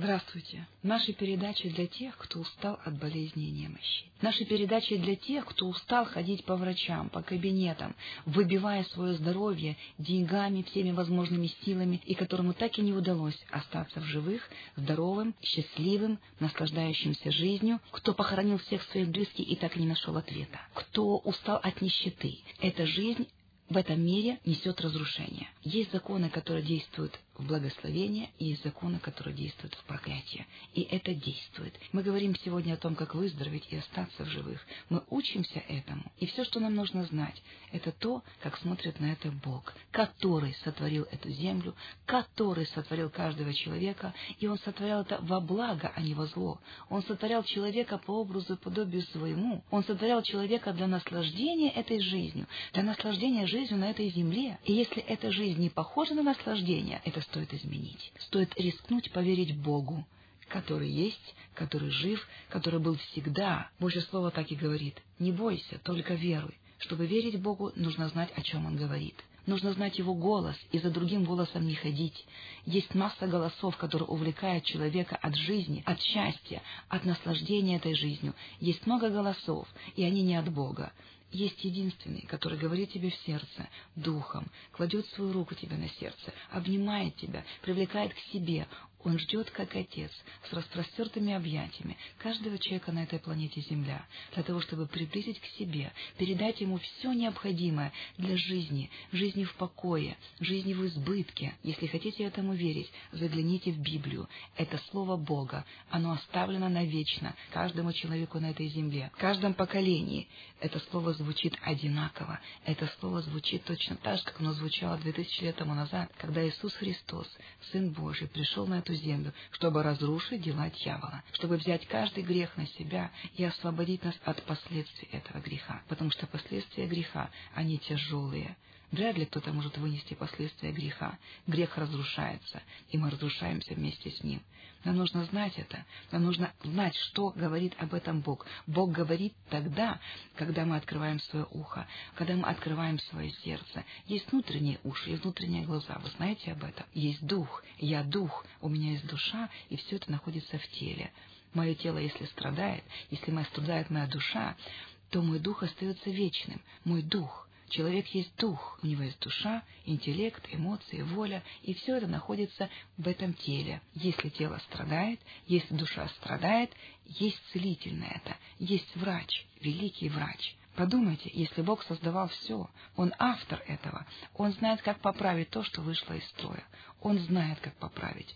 Здравствуйте. Наши передачи для тех, кто устал от болезни и немощи. Наши передачи для тех, кто устал ходить по врачам, по кабинетам, выбивая свое здоровье деньгами, всеми возможными силами, и которому так и не удалось остаться в живых, здоровым, счастливым, наслаждающимся жизнью, кто похоронил всех своих близких и так и не нашел ответа, кто устал от нищеты. Эта жизнь в этом мире несет разрушение. Есть законы, которые действуют в благословение, и есть законы, которые действуют в проклятие. И это действует. Мы говорим сегодня о том, как выздороветь и остаться в живых. Мы учимся этому. И все, что нам нужно знать, это то, как смотрит на это Бог, который сотворил эту землю, который сотворил каждого человека, и Он сотворял это во благо, а не во зло. Он сотворял человека по образу и подобию своему. Он сотворял человека для наслаждения этой жизнью, для наслаждения жизнью на этой земле. И если эта жизнь не похожа на наслаждение, это стоит изменить. Стоит рискнуть поверить Богу, который есть, который жив, который был всегда. Божье Слово так и говорит. Не бойся, только веруй. Чтобы верить Богу, нужно знать, о чем Он говорит. Нужно знать Его голос и за другим голосом не ходить. Есть масса голосов, которые увлекают человека от жизни, от счастья, от наслаждения этой жизнью. Есть много голосов, и они не от Бога есть единственный, который говорит тебе в сердце, духом, кладет свою руку тебе на сердце, обнимает тебя, привлекает к себе, он ждет, как отец, с распростертыми объятиями каждого человека на этой планете Земля, для того, чтобы приблизить к себе, передать ему все необходимое для жизни, жизни в покое, жизни в избытке. Если хотите этому верить, загляните в Библию. Это Слово Бога. Оно оставлено навечно каждому человеку на этой земле. В каждом поколении это Слово звучит одинаково. Это Слово звучит точно так же, как оно звучало 2000 лет тому назад, когда Иисус Христос, Сын Божий, пришел на эту землю, чтобы разрушить дела дьявола, чтобы взять каждый грех на себя и освободить нас от последствий этого греха, потому что последствия греха, они тяжелые. Вряд ли кто-то может вынести последствия греха. Грех разрушается, и мы разрушаемся вместе с ним. Нам нужно знать это. Нам нужно знать, что говорит об этом Бог. Бог говорит тогда, когда мы открываем свое ухо, когда мы открываем свое сердце. Есть внутренние уши и внутренние глаза. Вы знаете об этом? Есть дух. Я дух. У меня есть душа, и все это находится в теле. Мое тело, если страдает, если моя страдает моя душа, то мой дух остается вечным. Мой дух. Человек есть дух, у него есть душа, интеллект, эмоции, воля, и все это находится в этом теле. Если тело страдает, если душа страдает, есть целительное это, есть врач, великий врач. Подумайте, если Бог создавал все, Он автор этого, Он знает, как поправить то, что вышло из строя. Он знает, как поправить.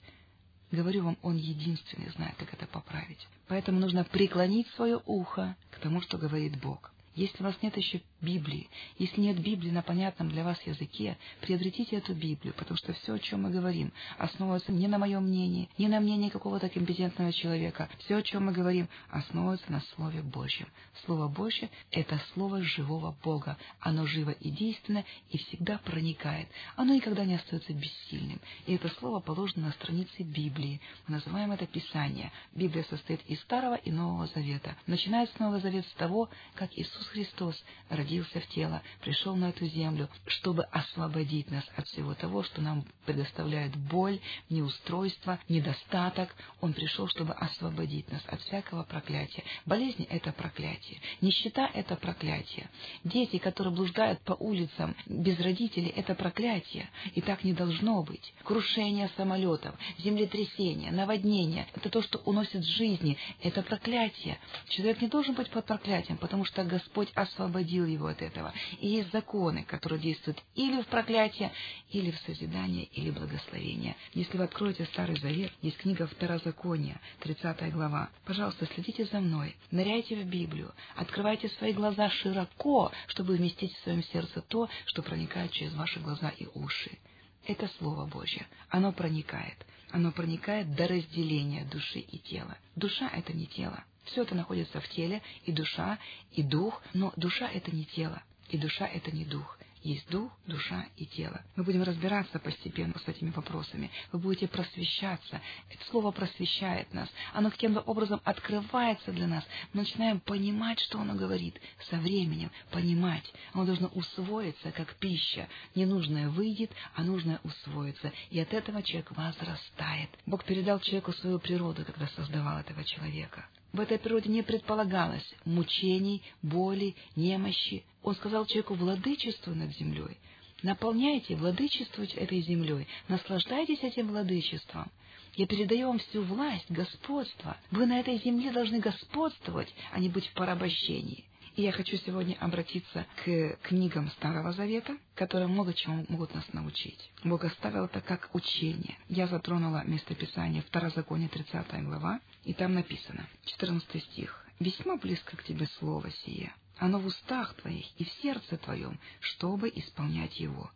Говорю вам, Он единственный знает, как это поправить. Поэтому нужно преклонить свое ухо к тому, что говорит Бог. Если у вас нет еще Библии, если нет Библии на понятном для вас языке, приобретите эту Библию, потому что все, о чем мы говорим, основывается не на моем мнении, не на мнении какого-то компетентного человека. Все, о чем мы говорим, основывается на Слове Божьем. Слово Божье — это Слово живого Бога. Оно живо и действенно, и всегда проникает. Оно никогда не остается бессильным. И это Слово положено на странице Библии. Мы называем это Писание. Библия состоит из Старого и Нового Завета. Начинается Новый Завет с того, как Иисус Христос родился в тело, пришел на эту землю, чтобы освободить нас от всего того, что нам предоставляет боль, неустройство, недостаток. Он пришел, чтобы освободить нас от всякого проклятия. Болезни — это проклятие. Нищета — это проклятие. Дети, которые блуждают по улицам без родителей — это проклятие. И так не должно быть. Крушение самолетов, землетрясение, наводнение — это то, что уносит жизни. Это проклятие. Человек не должен быть под проклятием, потому что Господь освободил его от этого. И есть законы, которые действуют или в проклятие, или в созидание, или благословение. Если вы откроете Старый Завет, есть книга Второзакония, 30 глава. Пожалуйста, следите за мной, ныряйте в Библию, открывайте свои глаза широко, чтобы вместить в своем сердце то, что проникает через ваши глаза и уши. Это Слово Божье. Оно проникает. Оно проникает до разделения души и тела. Душа — это не тело. Все это находится в теле, и душа, и дух, но душа — это не тело, и душа — это не дух. Есть дух, душа и тело. Мы будем разбираться постепенно с этими вопросами. Вы будете просвещаться. Это слово просвещает нас. Оно каким-то образом открывается для нас. Мы начинаем понимать, что оно говорит. Со временем понимать. Оно должно усвоиться, как пища. Ненужное выйдет, а нужное усвоится. И от этого человек возрастает. Бог передал человеку свою природу, когда создавал этого человека. В этой природе не предполагалось мучений, боли, немощи. Он сказал человеку «владычествуй над землей». Наполняйте, владычествуйте этой землей, наслаждайтесь этим владычеством. Я передаю вам всю власть, господство. Вы на этой земле должны господствовать, а не быть в порабощении. И я хочу сегодня обратиться к книгам Старого Завета, которые много чего могут нас научить. Бог оставил это как учение. Я затронула местописание Второзаконие 30 глава, и там написано, 14 стих, «Весьма близко к тебе слово сие, оно в устах твоих и в сердце твоем, чтобы исполнять его.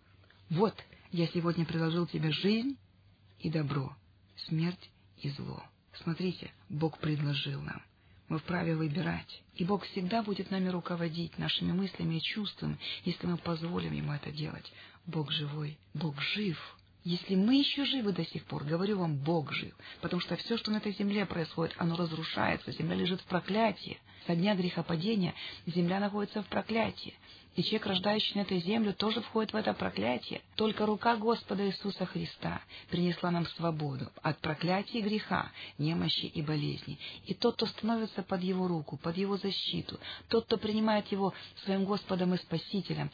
Вот, я сегодня предложил тебе жизнь и добро, смерть и зло». Смотрите, Бог предложил нам – мы вправе выбирать, и Бог всегда будет нами руководить, нашими мыслями и чувствами, если мы позволим Ему это делать. Бог живой, Бог жив. Если мы еще живы до сих пор, говорю вам, Бог жив, потому что все, что на этой земле происходит, оно разрушается, земля лежит в проклятии. Со дня грехопадения земля находится в проклятии. И человек, рождающий на этой землю, тоже входит в это проклятие. Только рука Господа Иисуса Христа принесла нам свободу от проклятия греха, немощи и болезни. И тот, кто становится под Его руку, под Его защиту, тот, кто принимает Его своим Господом и Спасителем,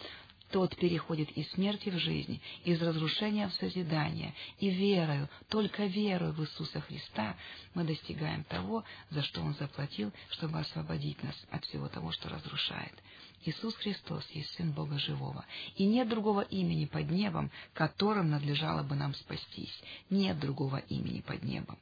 тот переходит из смерти в жизнь, из разрушения в созидание, и верою, только верою в Иисуса Христа мы достигаем того, за что Он заплатил, чтобы освободить нас от всего того, что разрушает. Иисус Христос есть Сын Бога Живого, и нет другого имени под небом, которым надлежало бы нам спастись. Нет другого имени под небом.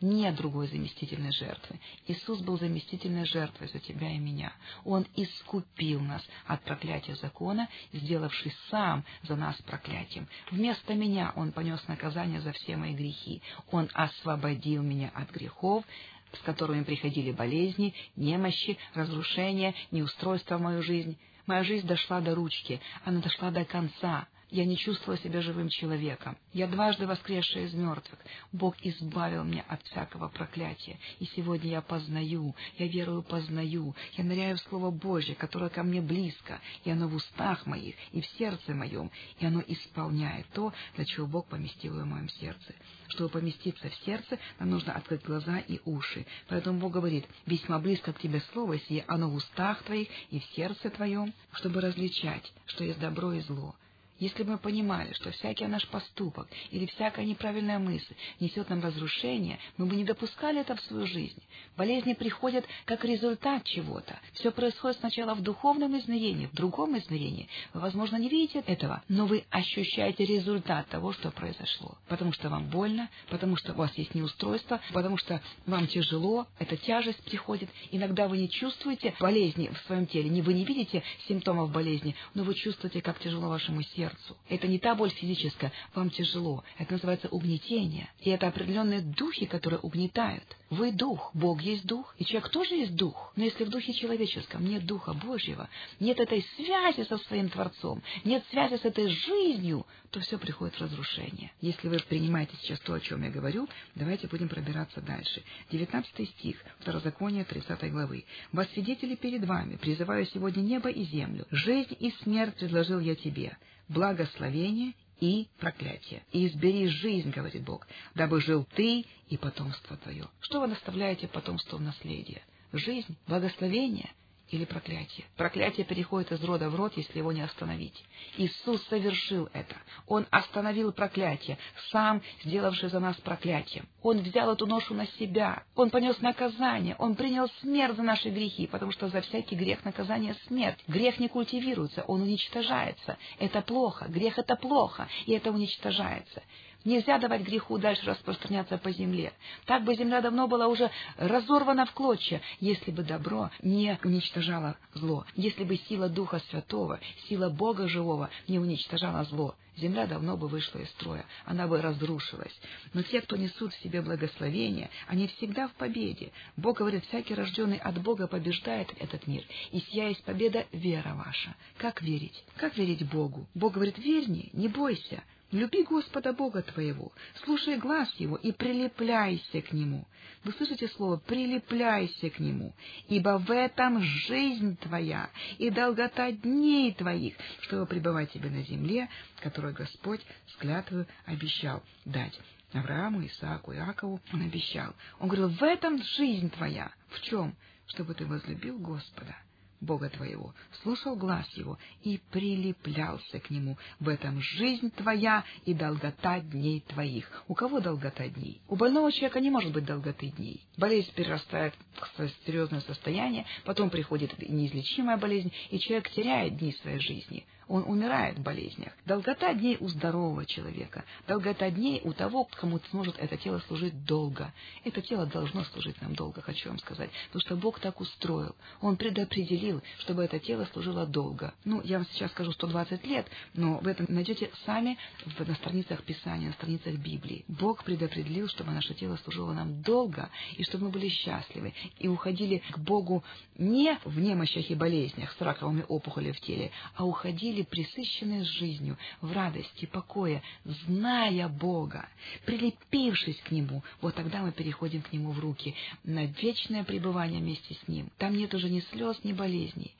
Нет другой заместительной жертвы. Иисус был заместительной жертвой за тебя и меня. Он искупил нас от проклятия закона, сделавшись сам за нас проклятием. Вместо меня Он понес наказание за все мои грехи. Он освободил меня от грехов, с которыми приходили болезни, немощи, разрушения, неустройства в мою жизнь. Моя жизнь дошла до ручки, она дошла до конца. Я не чувствовала себя живым человеком. Я дважды воскресшая из мертвых. Бог избавил меня от всякого проклятия. И сегодня я познаю, я верую познаю, я ныряю в Слово Божье, которое ко мне близко, и оно в устах моих, и в сердце моем, и оно исполняет то, для чего Бог поместил его в моем сердце. Чтобы поместиться в сердце, нам нужно открыть глаза и уши. Поэтому Бог говорит, весьма близко к тебе Слово сие, оно в устах твоих и в сердце твоем, чтобы различать, что есть добро и зло. Если бы мы понимали, что всякий наш поступок или всякая неправильная мысль несет нам разрушение, мы бы не допускали это в свою жизнь. Болезни приходят как результат чего-то. Все происходит сначала в духовном измерении, в другом измерении. Вы, возможно, не видите этого, но вы ощущаете результат того, что произошло. Потому что вам больно, потому что у вас есть неустройство, потому что вам тяжело, эта тяжесть приходит. Иногда вы не чувствуете болезни в своем теле, вы не видите симптомов болезни, но вы чувствуете, как тяжело вашему сердцу сердцу. Это не та боль физическая, вам тяжело. Это называется угнетение. И это определенные духи, которые угнетают. Вы дух, Бог есть дух, и человек тоже есть дух. Но если в духе человеческом нет духа Божьего, нет этой связи со своим Творцом, нет связи с этой жизнью, то все приходит в разрушение. Если вы принимаете сейчас то, о чем я говорю, давайте будем пробираться дальше. 19 стих, Второзаконие 30 главы. «Во свидетели перед вами призываю сегодня небо и землю. Жизнь и смерть предложил я тебе благословение и проклятие. И избери жизнь, говорит Бог, дабы жил ты и потомство твое. Что вы наставляете потомству в наследие? Жизнь, благословение или проклятие. Проклятие переходит из рода в род, если его не остановить. Иисус совершил это. Он остановил проклятие, сам сделавший за нас проклятием. Он взял эту ношу на себя. Он понес наказание. Он принял смерть за наши грехи, потому что за всякий грех наказание смерть. Грех не культивируется, он уничтожается. Это плохо. Грех — это плохо, и это уничтожается. Нельзя давать греху дальше распространяться по земле. Так бы земля давно была уже разорвана в клочья, если бы добро не уничтожало зло, если бы сила Духа Святого, сила Бога Живого не уничтожала зло. Земля давно бы вышла из строя, она бы разрушилась. Но те, кто несут в себе благословение, они всегда в победе. Бог говорит, всякий рожденный от Бога побеждает этот мир. И сия есть победа вера ваша. Как верить? Как верить Богу? Бог говорит, верь мне, не бойся. Люби Господа Бога твоего, слушай глаз Его и прилепляйся к Нему. Вы слышите слово «прилепляйся к Нему», ибо в этом жизнь твоя и долгота дней твоих, чтобы пребывать тебе на земле, которую Господь с клятвою обещал дать. Аврааму, Исааку, Иакову он обещал. Он говорил, в этом жизнь твоя. В чем? Чтобы ты возлюбил Господа Бога твоего, слушал глаз его и прилеплялся к нему. В этом жизнь твоя и долгота дней твоих. У кого долгота дней? У больного человека не может быть долготы дней. Болезнь перерастает в серьезное состояние, потом приходит неизлечимая болезнь, и человек теряет дни своей жизни он умирает в болезнях. Долгота дней у здорового человека, долгота дней у того, кому сможет это тело служить долго. Это тело должно служить нам долго, хочу вам сказать, потому что Бог так устроил. Он предопределил, чтобы это тело служило долго. Ну, я вам сейчас скажу 120 лет, но вы это найдете сами на страницах Писания, на страницах Библии. Бог предопределил, чтобы наше тело служило нам долго, и чтобы мы были счастливы, и уходили к Богу не в немощах и болезнях с раковыми опухолями в теле, а уходили были присыщены жизнью, в радости, покое, зная Бога, прилепившись к Нему, вот тогда мы переходим к Нему в руки на вечное пребывание вместе с Ним. Там нет уже ни слез, ни болезней,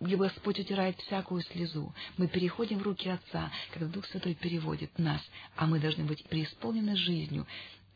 где Господь утирает всякую слезу. Мы переходим в руки Отца, когда Дух Святой переводит нас, а мы должны быть преисполнены жизнью,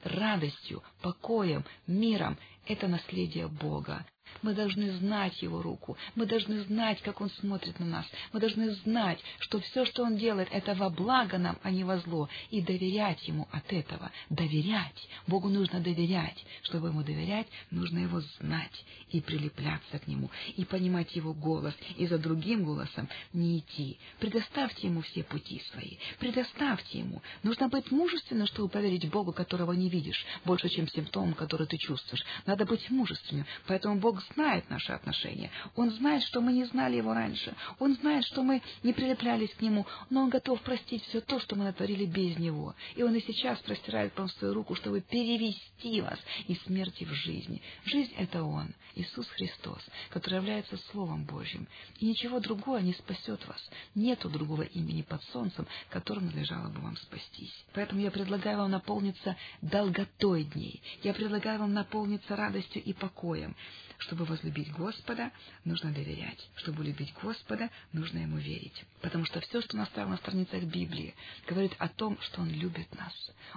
радостью, покоем, миром. Это наследие Бога. Мы должны знать Его руку, мы должны знать, как Он смотрит на нас, мы должны знать, что все, что Он делает, это во благо нам, а не во зло, и доверять Ему от этого. Доверять. Богу нужно доверять. Чтобы Ему доверять, нужно Его знать и прилепляться к Нему, и понимать Его голос, и за другим голосом не идти. Предоставьте Ему все пути свои, предоставьте Ему. Нужно быть мужественным, чтобы поверить Богу, которого не видишь, больше, чем симптомом, который ты чувствуешь. Надо быть мужественным, поэтому Бог знает наши отношения. Он знает, что мы не знали Его раньше. Он знает, что мы не прилеплялись к Нему. Но Он готов простить все то, что мы натворили без Него. И Он и сейчас простирает вам свою руку, чтобы перевести вас из смерти в жизнь. Жизнь — это Он, Иисус Христос, который является Словом Божьим. И ничего другого не спасет вас. Нету другого имени под солнцем, которым надлежало бы вам спастись. Поэтому я предлагаю вам наполниться долготой дней. Я предлагаю вам наполниться радостью и покоем. Чтобы возлюбить Господа, нужно доверять. Чтобы любить Господа, нужно Ему верить. Потому что все, что наставлено на страницах Библии, говорит о том, что Он любит нас.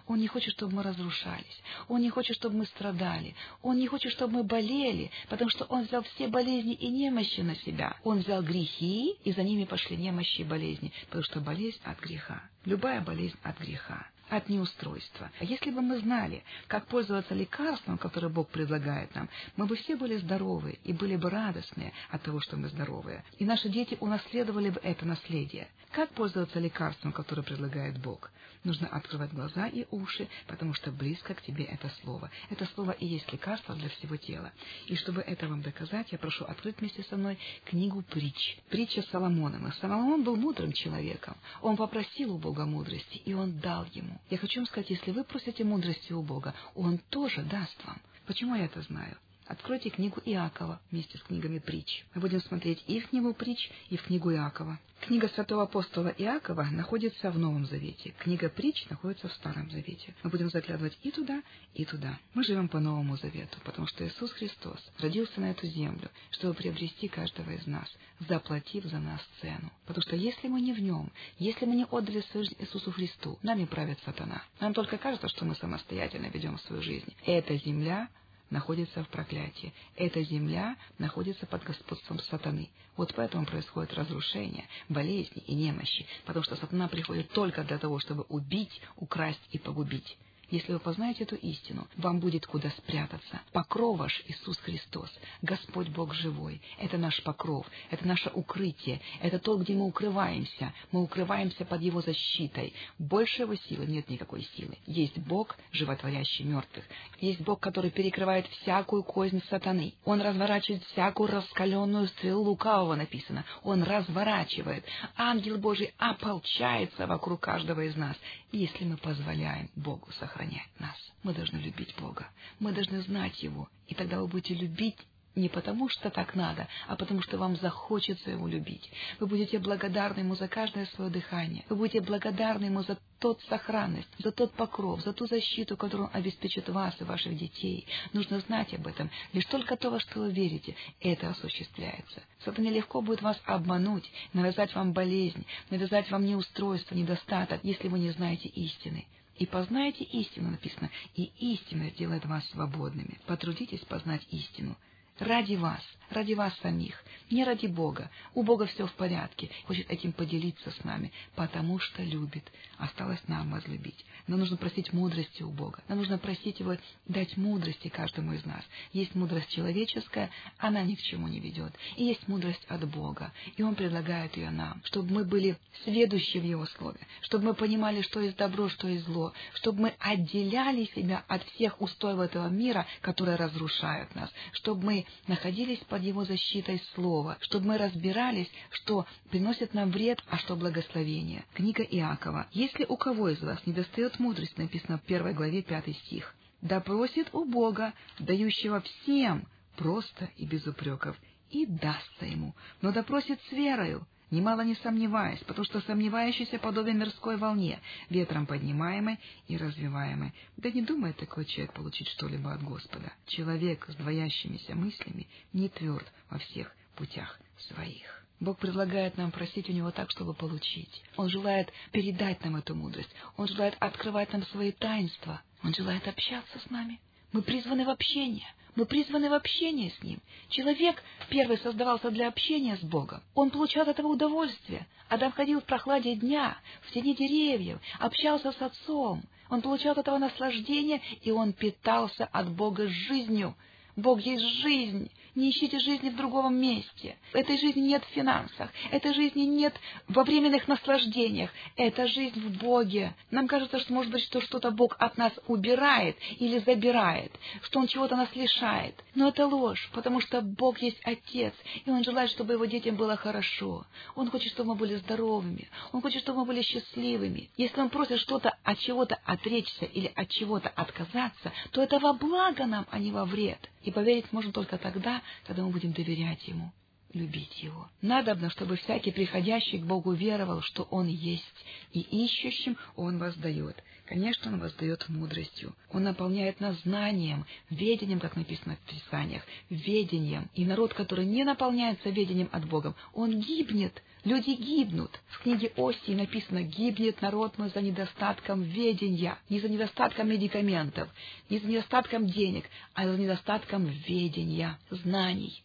Он не хочет, чтобы мы разрушались. Он не хочет, чтобы мы страдали. Он не хочет, чтобы мы болели, потому что Он взял все болезни и немощи на себя. Он взял грехи, и за ними пошли немощи и болезни, потому что болезнь от греха. Любая болезнь от греха от неустройства. Если бы мы знали, как пользоваться лекарством, которое Бог предлагает нам, мы бы все были здоровы и были бы радостны от того, что мы здоровые. И наши дети унаследовали бы это наследие. Как пользоваться лекарством, которое предлагает Бог? Нужно открывать глаза и уши, потому что близко к тебе это слово. Это слово и есть лекарство для всего тела. И чтобы это вам доказать, я прошу открыть вместе со мной книгу притч. Притча Соломона. Соломон был мудрым человеком. Он попросил у Бога мудрости, и он дал ему. Я хочу вам сказать, если вы просите мудрости у Бога, Он тоже даст вам. Почему я это знаю? Откройте книгу Иакова вместе с книгами притч. Мы будем смотреть и в книгу притч, и в книгу Иакова. Книга святого апостола Иакова находится в Новом Завете. Книга притч находится в Старом Завете. Мы будем заглядывать и туда, и туда. Мы живем по Новому Завету, потому что Иисус Христос родился на эту землю, чтобы приобрести каждого из нас, заплатив за нас цену. Потому что если мы не в Нем, если мы не отдали свою жизнь Иисусу Христу, нами правит сатана. Нам только кажется, что мы самостоятельно ведем свою жизнь. Эта земля находится в проклятии. Эта земля находится под господством сатаны. Вот поэтому происходит разрушение, болезни и немощи, потому что сатана приходит только для того, чтобы убить, украсть и погубить. Если вы познаете эту истину, вам будет куда спрятаться. Покров ваш Иисус Христос, Господь Бог живой. Это наш покров, это наше укрытие, это то, где мы укрываемся. Мы укрываемся под Его защитой. Больше Его силы нет никакой силы. Есть Бог, животворящий мертвых. Есть Бог, который перекрывает всякую кознь сатаны. Он разворачивает всякую раскаленную стрелу лукавого, написано. Он разворачивает. Ангел Божий ополчается вокруг каждого из нас, если мы позволяем Богу сохранять нас. Мы должны любить Бога. Мы должны знать Его. И тогда вы будете любить не потому, что так надо, а потому, что вам захочется его любить. Вы будете благодарны ему за каждое свое дыхание. Вы будете благодарны ему за тот сохранность, за тот покров, за ту защиту, которую он обеспечит вас и ваших детей. Нужно знать об этом. Лишь только то, во что вы верите, это осуществляется. Сатане легко будет вас обмануть, навязать вам болезнь, навязать вам неустройство, недостаток, если вы не знаете истины. И познаете истину, написано, и истина сделает вас свободными. Потрудитесь познать истину ради вас, ради вас самих, не ради Бога. У Бога все в порядке, хочет этим поделиться с нами, потому что любит. Осталось нам возлюбить. Нам нужно просить мудрости у Бога. Нам нужно просить Его дать мудрости каждому из нас. Есть мудрость человеческая, она ни к чему не ведет. И есть мудрость от Бога, и Он предлагает ее нам, чтобы мы были сведущи в Его Слове, чтобы мы понимали, что есть добро, что есть зло, чтобы мы отделяли себя от всех устоев этого мира, которые разрушают нас, чтобы мы находились под Его защитой Слова, чтобы мы разбирались, что приносит нам вред, а что благословение. Книга Иакова. «Если у кого из вас не достает мудрость», написано в первой главе пятый стих, «да просит у Бога, дающего всем, просто и без упреков, и дастся ему, но допросит с верою, немало не сомневаясь, потому что сомневающийся подобен мирской волне, ветром поднимаемой и развиваемой. Да не думает такой человек получить что-либо от Господа. Человек с двоящимися мыслями не тверд во всех путях своих. Бог предлагает нам просить у Него так, чтобы получить. Он желает передать нам эту мудрость. Он желает открывать нам свои таинства. Он желает общаться с нами. Мы призваны в общение. Мы призваны в общение с Ним. Человек первый создавался для общения с Богом. Он получал от этого удовольствие. Адам ходил в прохладе дня, в тени деревьев, общался с Отцом. Он получал от этого наслаждение, и он питался от Бога жизнью. Бог есть жизнь. Не ищите жизни в другом месте. Этой жизни нет в финансах. Этой жизни нет во временных наслаждениях. Это жизнь в Боге. Нам кажется, что, может быть, что что-то Бог от нас убирает или забирает, что Он чего-то нас лишает. Но это ложь, потому что Бог есть Отец, и Он желает, чтобы Его детям было хорошо. Он хочет, чтобы мы были здоровыми. Он хочет, чтобы мы были счастливыми. Если Он просит что-то от чего-то отречься или от чего-то отказаться, то это во благо нам, а не во вред. И поверить можно только тогда, когда мы будем доверять Ему, любить Его. Надобно, чтобы всякий приходящий к Богу веровал, что Он есть, и ищущим Он воздает. Конечно, Он воздает мудростью. Он наполняет нас знанием, ведением, как написано в Писаниях, ведением. И народ, который не наполняется ведением от Бога, он гибнет. Люди гибнут. В книге Осии написано «Гибнет народ мой за недостатком ведения». Не за недостатком медикаментов, не за недостатком денег, а за недостатком ведения, знаний.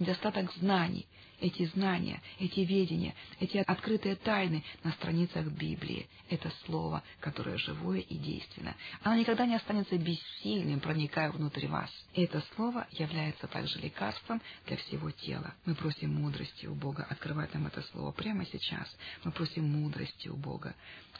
Недостаток знаний эти знания, эти ведения, эти открытые тайны на страницах Библии. Это слово, которое живое и действенно. Оно никогда не останется бессильным, проникая внутрь вас. Это слово является также лекарством для всего тела. Мы просим мудрости у Бога открывать нам это слово прямо сейчас. Мы просим мудрости у Бога.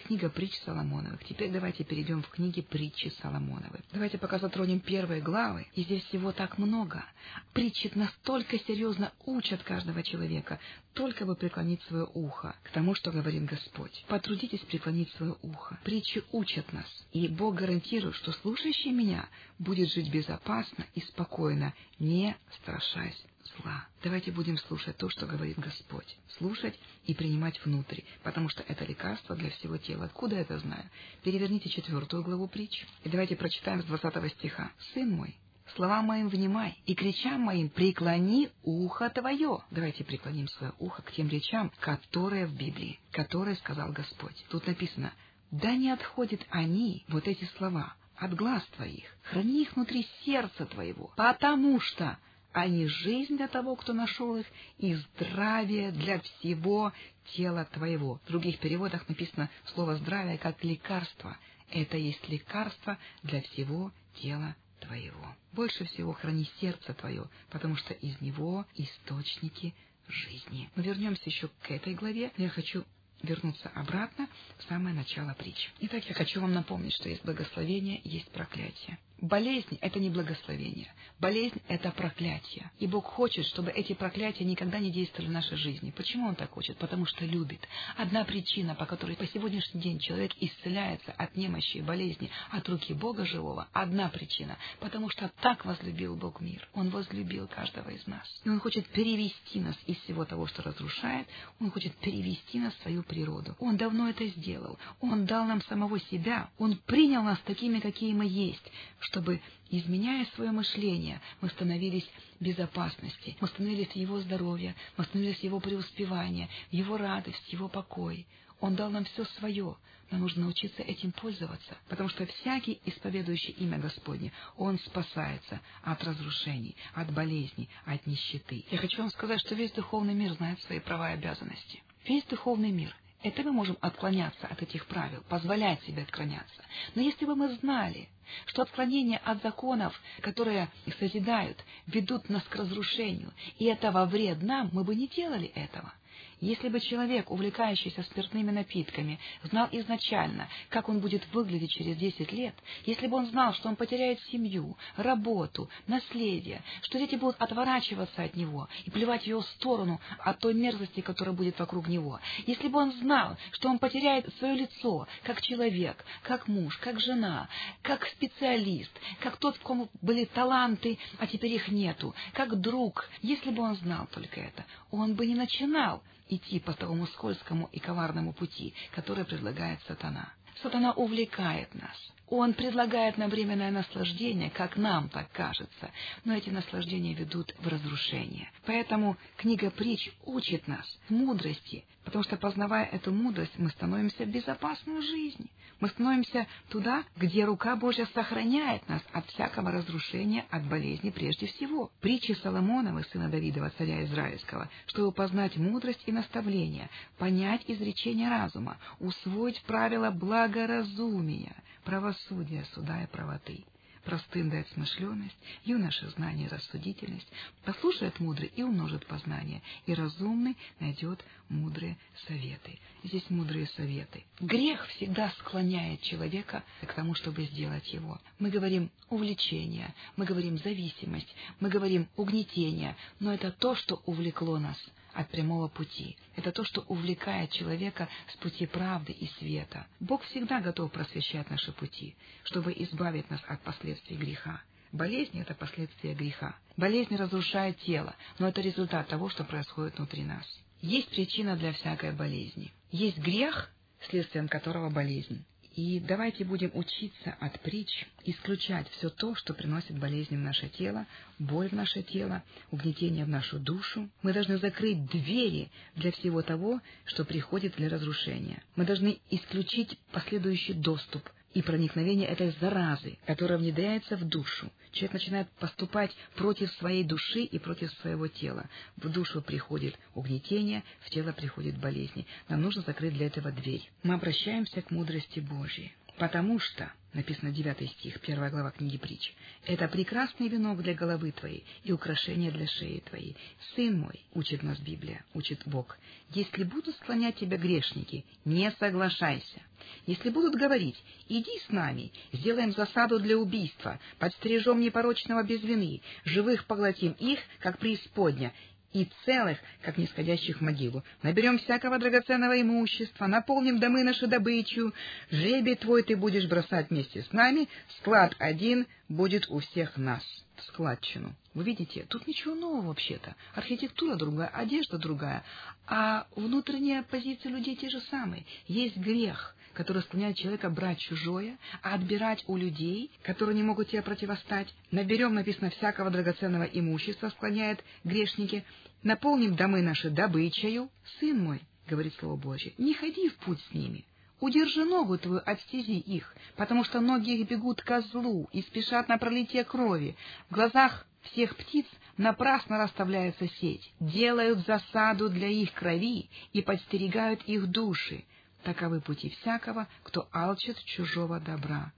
Книга притч Соломоновых. Теперь давайте перейдем в книги притчи Соломоновы. Давайте пока затронем первые главы. И здесь всего так много. Притчи настолько серьезно учат каждого человека, только бы преклонить свое ухо к тому, что говорит Господь. Потрудитесь преклонить свое ухо. Притчи учат нас, и Бог гарантирует, что слушающий меня будет жить безопасно и спокойно, не страшась зла. Давайте будем слушать то, что говорит Господь. Слушать и принимать внутрь, потому что это лекарство для всего тела. Откуда это знаю? Переверните четвертую главу притч. И давайте прочитаем с двадцатого стиха. «Сын мой, Словам моим внимай, и кричам моим преклони ухо твое. Давайте преклоним свое ухо к тем речам, которые в Библии, которые сказал Господь. Тут написано, да не отходят они, вот эти слова, от глаз твоих, храни их внутри сердца твоего, потому что они жизнь для того, кто нашел их, и здравие для всего тела твоего. В других переводах написано слово «здравие» как лекарство. Это есть лекарство для всего тела твоего. Больше всего храни сердце твое, потому что из него источники жизни. Мы вернемся еще к этой главе. Я хочу вернуться обратно в самое начало притчи. Итак, я хочу вам напомнить, что есть благословение, есть проклятие. Болезнь — это не благословение. Болезнь — это проклятие. И Бог хочет, чтобы эти проклятия никогда не действовали в нашей жизни. Почему Он так хочет? Потому что любит. Одна причина, по которой по сегодняшний день человек исцеляется от немощи и болезни, от руки Бога живого, одна причина. Потому что так возлюбил Бог мир. Он возлюбил каждого из нас. И Он хочет перевести нас из всего того, что разрушает, Он хочет перевести нас в свою природу. Он давно это сделал. Он дал нам самого себя. Он принял нас такими, какие мы есть, чтобы, изменяя свое мышление, мы становились безопасности, мы становились Его здоровье, мы становились Его преуспевание, Его радость, Его покой. Он дал нам все свое, нам нужно научиться этим пользоваться, потому что всякий, исповедующий имя Господне, он спасается от разрушений, от болезней, от нищеты. Я хочу вам сказать, что весь духовный мир знает свои права и обязанности. Весь духовный мир это мы можем отклоняться от этих правил, позволять себе отклоняться. Но если бы мы знали, что отклонения от законов, которые созидают, ведут нас к разрушению, и это во вред нам, мы бы не делали этого. Если бы человек, увлекающийся спиртными напитками, знал изначально, как он будет выглядеть через десять лет, если бы он знал, что он потеряет семью, работу, наследие, что дети будут отворачиваться от него и плевать в его сторону от той мерзости, которая будет вокруг него, если бы он знал, что он потеряет свое лицо как человек, как муж, как жена, как специалист, как тот, в ком были таланты, а теперь их нету, как друг, если бы он знал только это, он бы не начинал идти по тому скользкому и коварному пути, который предлагает сатана. Сатана увлекает нас. Он предлагает нам временное наслаждение, как нам так кажется, но эти наслаждения ведут в разрушение. Поэтому книга притч учит нас мудрости, потому что, познавая эту мудрость, мы становимся в безопасную жизнь. Мы становимся туда, где рука Божья сохраняет нас от всякого разрушения, от болезни прежде всего. Притчи Соломонова, сына Давидова, царя Израильского, чтобы познать мудрость и наставление, понять изречение разума, усвоить правила благоразумия, правосудия, суда и правоты. Простым дает смышленность, юноше знание и рассудительность, послушает мудрый и умножит познание, и разумный найдет мудрые советы. Здесь мудрые советы. Грех всегда склоняет человека к тому, чтобы сделать его. Мы говорим увлечение, мы говорим зависимость, мы говорим угнетение, но это то, что увлекло нас от прямого пути. Это то, что увлекает человека с пути правды и света. Бог всегда готов просвещать наши пути, чтобы избавить нас от последствий греха. Болезнь — это последствия греха. Болезнь разрушает тело, но это результат того, что происходит внутри нас. Есть причина для всякой болезни. Есть грех, следствием которого болезнь. И давайте будем учиться от притч исключать все то, что приносит болезни в наше тело, боль в наше тело, угнетение в нашу душу. Мы должны закрыть двери для всего того, что приходит для разрушения. Мы должны исключить последующий доступ и проникновение этой заразы, которая внедряется в душу. Человек начинает поступать против своей души и против своего тела. В душу приходит угнетение, в тело приходит болезни. Нам нужно закрыть для этого дверь. Мы обращаемся к мудрости Божьей. Потому что, написано 9 стих, первая глава книги притч, это прекрасный венок для головы твоей и украшение для шеи твоей. Сын мой, учит нас Библия, учит Бог, если будут склонять тебя грешники, не соглашайся. Если будут говорить, иди с нами, сделаем засаду для убийства, подстережем непорочного без вины, живых поглотим их, как преисподня, и целых, как нисходящих в могилу. Наберем всякого драгоценного имущества, наполним домы наши добычу. Жребий твой ты будешь бросать вместе с нами, склад один будет у всех нас. Складчину. Вы видите, тут ничего нового вообще-то. Архитектура другая, одежда другая, а внутренняя позиция людей те же самые. Есть грех, который склоняет человека брать чужое, а отбирать у людей, которые не могут тебе противостать. Наберем, написано, всякого драгоценного имущества, склоняет грешники. Наполним домы наши добычею. Сын мой, говорит Слово Божье, не ходи в путь с ними. Удержи ногу твою от стези их, потому что ноги их бегут ко злу и спешат на пролитие крови. В глазах всех птиц напрасно расставляется сеть, делают засаду для их крови и подстерегают их души. Таковы пути всякого, кто алчит чужого добра.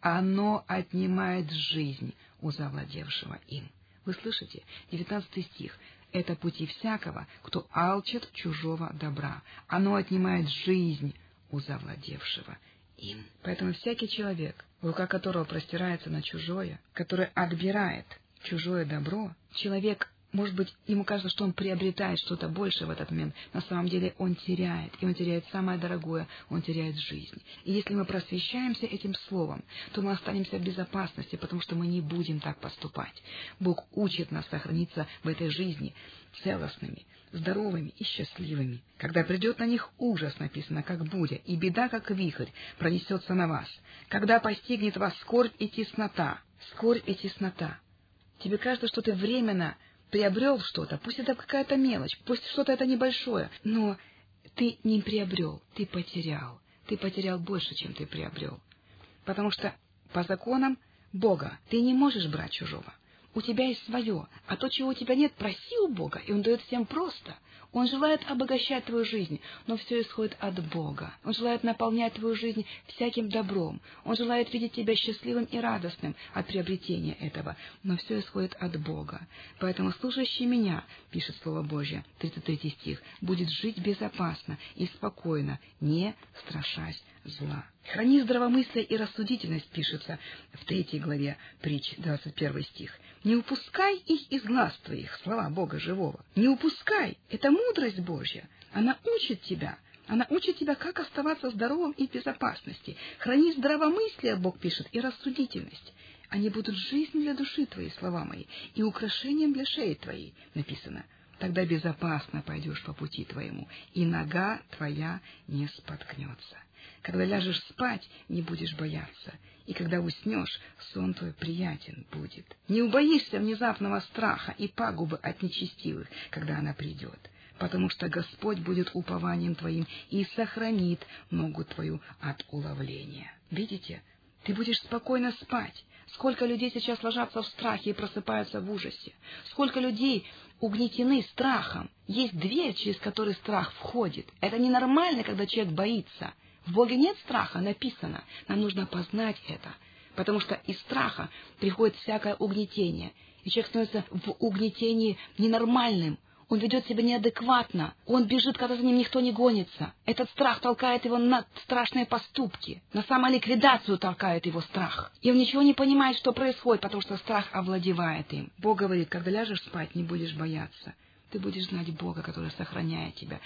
Оно отнимает жизнь у завладевшего им. Вы слышите? Девятнадцатый стих. Это пути всякого, кто алчит чужого добра. Оно отнимает жизнь у завладевшего им. Поэтому всякий человек, рука которого простирается на чужое, который отбирает чужое добро, человек может быть, ему кажется, что он приобретает что-то большее в этот момент. На самом деле он теряет, и он теряет самое дорогое, он теряет жизнь. И если мы просвещаемся этим словом, то мы останемся в безопасности, потому что мы не будем так поступать. Бог учит нас сохраниться в этой жизни целостными, здоровыми и счастливыми. Когда придет на них ужас, написано, как буря, и беда, как вихрь, пронесется на вас. Когда постигнет вас скорбь и теснота, скорбь и теснота. Тебе кажется, что ты временно приобрел что-то, пусть это какая-то мелочь, пусть что-то это небольшое, но ты не приобрел, ты потерял. Ты потерял больше, чем ты приобрел. Потому что по законам Бога ты не можешь брать чужого. У тебя есть свое, а то, чего у тебя нет, проси у Бога, и Он дает всем просто. Он желает обогащать твою жизнь, но все исходит от Бога. Он желает наполнять твою жизнь всяким добром. Он желает видеть тебя счастливым и радостным от приобретения этого, но все исходит от Бога. Поэтому слушающий меня, пишет Слово Божье, 33 стих, будет жить безопасно и спокойно, не страшась зла. Храни здравомыслие и рассудительность, пишется в третьей главе притч, 21 стих. Не упускай их из глаз твоих, слова Бога живого. Не упускай, это мудрость Божья. Она учит тебя, она учит тебя, как оставаться здоровым и в безопасности. Храни здравомыслие, Бог пишет, и рассудительность. Они будут жизнью для души твоей, слова мои, и украшением для шеи твоей, написано. Тогда безопасно пойдешь по пути твоему, и нога твоя не споткнется. Когда ляжешь спать, не будешь бояться, и когда уснешь, сон твой приятен будет. Не убоишься внезапного страха и пагубы от нечестивых, когда она придет, потому что Господь будет упованием твоим и сохранит ногу твою от уловления. Видите? Ты будешь спокойно спать. Сколько людей сейчас ложатся в страхе и просыпаются в ужасе. Сколько людей угнетены страхом. Есть дверь, через которую страх входит. Это ненормально, когда человек боится. В Боге нет страха, написано. Нам нужно познать это, потому что из страха приходит всякое угнетение, и человек становится в угнетении ненормальным, он ведет себя неадекватно. Он бежит, когда за ним никто не гонится. Этот страх толкает его на страшные поступки. На самоликвидацию толкает его страх. И он ничего не понимает, что происходит, потому что страх овладевает им. Бог говорит, когда ляжешь спать, не будешь бояться. Ты будешь знать Бога, который сохраняет тебя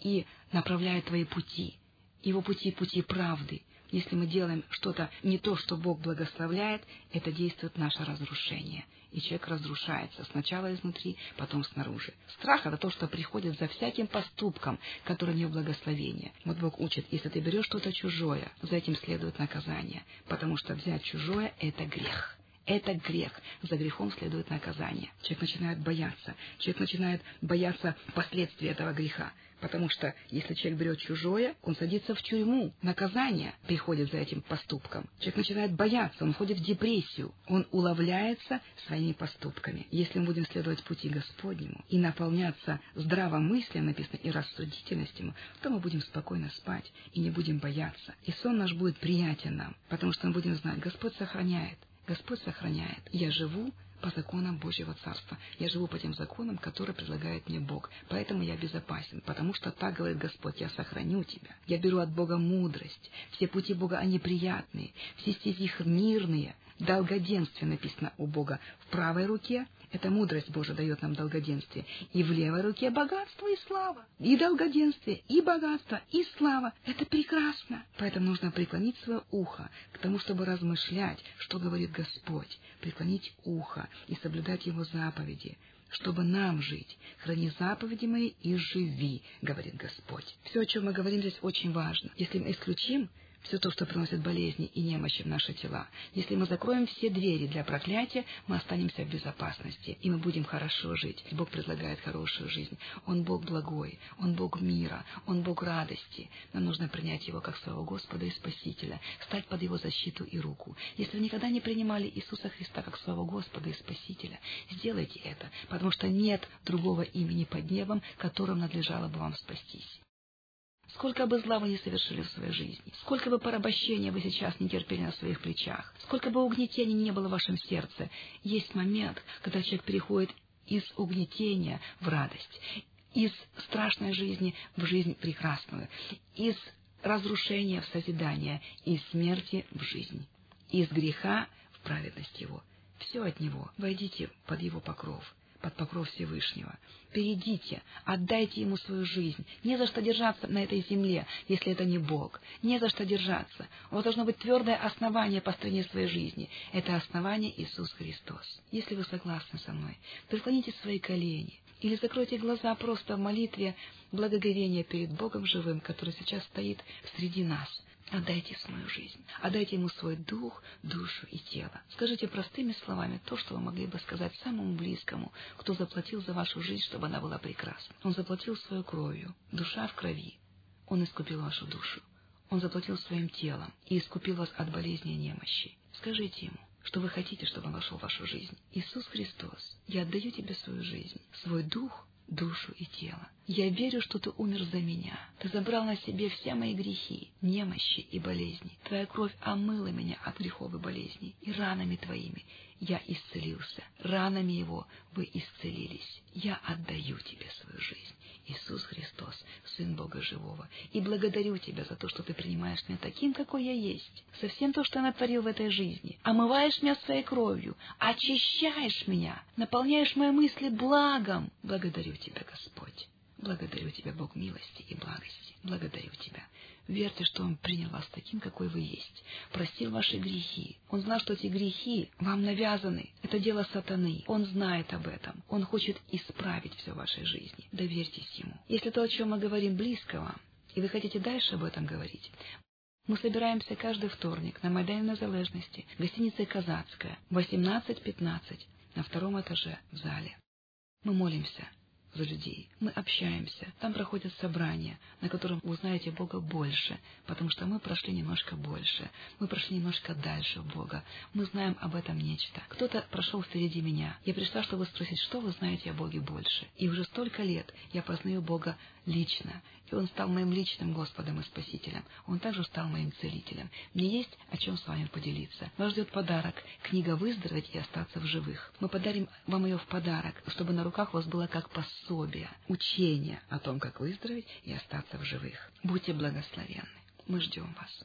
и направляет твои пути его пути — пути правды. Если мы делаем что-то не то, что Бог благословляет, это действует наше разрушение. И человек разрушается сначала изнутри, потом снаружи. Страх — это то, что приходит за всяким поступком, который не в благословение. Вот Бог учит, если ты берешь что-то чужое, за этим следует наказание, потому что взять чужое — это грех. Это грех. За грехом следует наказание. Человек начинает бояться. Человек начинает бояться последствий этого греха. Потому что если человек берет чужое, он садится в тюрьму. Наказание приходит за этим поступком. Человек начинает бояться, он входит в депрессию. Он уловляется своими поступками. Если мы будем следовать пути Господнему и наполняться здравым мыслям, написано, и рассудительностью, то мы будем спокойно спать и не будем бояться. И сон наш будет приятен нам, потому что мы будем знать, Господь сохраняет. Господь сохраняет. Я живу по законам Божьего Царства. Я живу по тем законам, которые предлагает мне Бог. Поэтому я безопасен, потому что так говорит Господь, я сохраню тебя. Я беру от Бога мудрость. Все пути Бога, они приятные, все стези их мирные. Долгоденствие написано у Бога в правой руке, это мудрость Божия дает нам долгоденствие. И в левой руке богатство и слава. И долгоденствие, и богатство, и слава. Это прекрасно. Поэтому нужно преклонить свое ухо к тому, чтобы размышлять, что говорит Господь. Преклонить ухо и соблюдать Его заповеди чтобы нам жить. Храни заповеди мои и живи, говорит Господь. Все, о чем мы говорим здесь, очень важно. Если мы исключим все то, что приносит болезни и немощи в наши тела. Если мы закроем все двери для проклятия, мы останемся в безопасности, и мы будем хорошо жить. Бог предлагает хорошую жизнь. Он Бог благой, Он Бог мира, Он Бог радости. Нам нужно принять Его как своего Господа и Спасителя, стать под Его защиту и руку. Если вы никогда не принимали Иисуса Христа как своего Господа и Спасителя, сделайте это, потому что нет другого имени под небом, которым надлежало бы вам спастись. Сколько бы зла вы не совершили в своей жизни, сколько бы порабощения вы сейчас не терпели на своих плечах, сколько бы угнетений не было в вашем сердце, есть момент, когда человек переходит из угнетения в радость, из страшной жизни в жизнь прекрасную, из разрушения в созидание, из смерти в жизнь, из греха в праведность его. Все от него. Войдите под его покров под покров Всевышнего. Перейдите, отдайте ему свою жизнь. Не за что держаться на этой земле, если это не Бог. Не за что держаться. У вас должно быть твердое основание построения своей жизни. Это основание Иисус Христос. Если вы согласны со мной, преклоните свои колени или закройте глаза просто в молитве благоговения перед Богом живым, который сейчас стоит среди нас. Отдайте свою жизнь, отдайте ему свой дух, душу и тело. Скажите простыми словами то, что вы могли бы сказать самому близкому, кто заплатил за вашу жизнь, чтобы она была прекрасна. Он заплатил свою кровью, душа в крови. Он искупил вашу душу. Он заплатил своим телом и искупил вас от болезни и немощи. Скажите ему, что вы хотите, чтобы он вошел в вашу жизнь. Иисус Христос, я отдаю тебе свою жизнь, свой дух, душу и тело. Я верю, что Ты умер за меня. Ты забрал на себе все мои грехи, немощи и болезни. Твоя кровь омыла меня от грехов и болезней, и ранами Твоими я исцелился. Ранами Его вы исцелились. Я отдаю Тебе свою жизнь. Иисус Христос, Сын Бога Живого, и благодарю Тебя за то, что Ты принимаешь меня таким, какой я есть, со всем то, что я натворил в этой жизни, омываешь меня своей кровью, очищаешь меня, наполняешь мои мысли благом. Благодарю Тебя, Господь. Благодарю Тебя, Бог милости и благости. Благодарю Тебя. Верьте, что Он принял вас таким, какой вы есть. Простил ваши грехи. Он знал, что эти грехи вам навязаны. Это дело сатаны. Он знает об этом. Он хочет исправить все в вашей жизни. Доверьтесь Ему. Если то, о чем мы говорим, близко вам, и вы хотите дальше об этом говорить, мы собираемся каждый вторник на Майдане Незалежности, гостиница «Казацкая», 18.15, на втором этаже в зале. Мы молимся за людей. Мы общаемся. Там проходят собрания, на котором вы узнаете Бога больше, потому что мы прошли немножко больше. Мы прошли немножко дальше Бога. Мы знаем об этом нечто. Кто-то прошел впереди меня. Я пришла, чтобы спросить, что вы знаете о Боге больше. И уже столько лет я познаю Бога лично. И Он стал моим личным Господом и Спасителем. Он также стал моим целителем. Мне есть о чем с вами поделиться. Вас ждет подарок. Книга «Выздороветь и остаться в живых». Мы подарим вам ее в подарок, чтобы на руках у вас было как пособие, учение о том, как выздороветь и остаться в живых. Будьте благословенны. Мы ждем вас.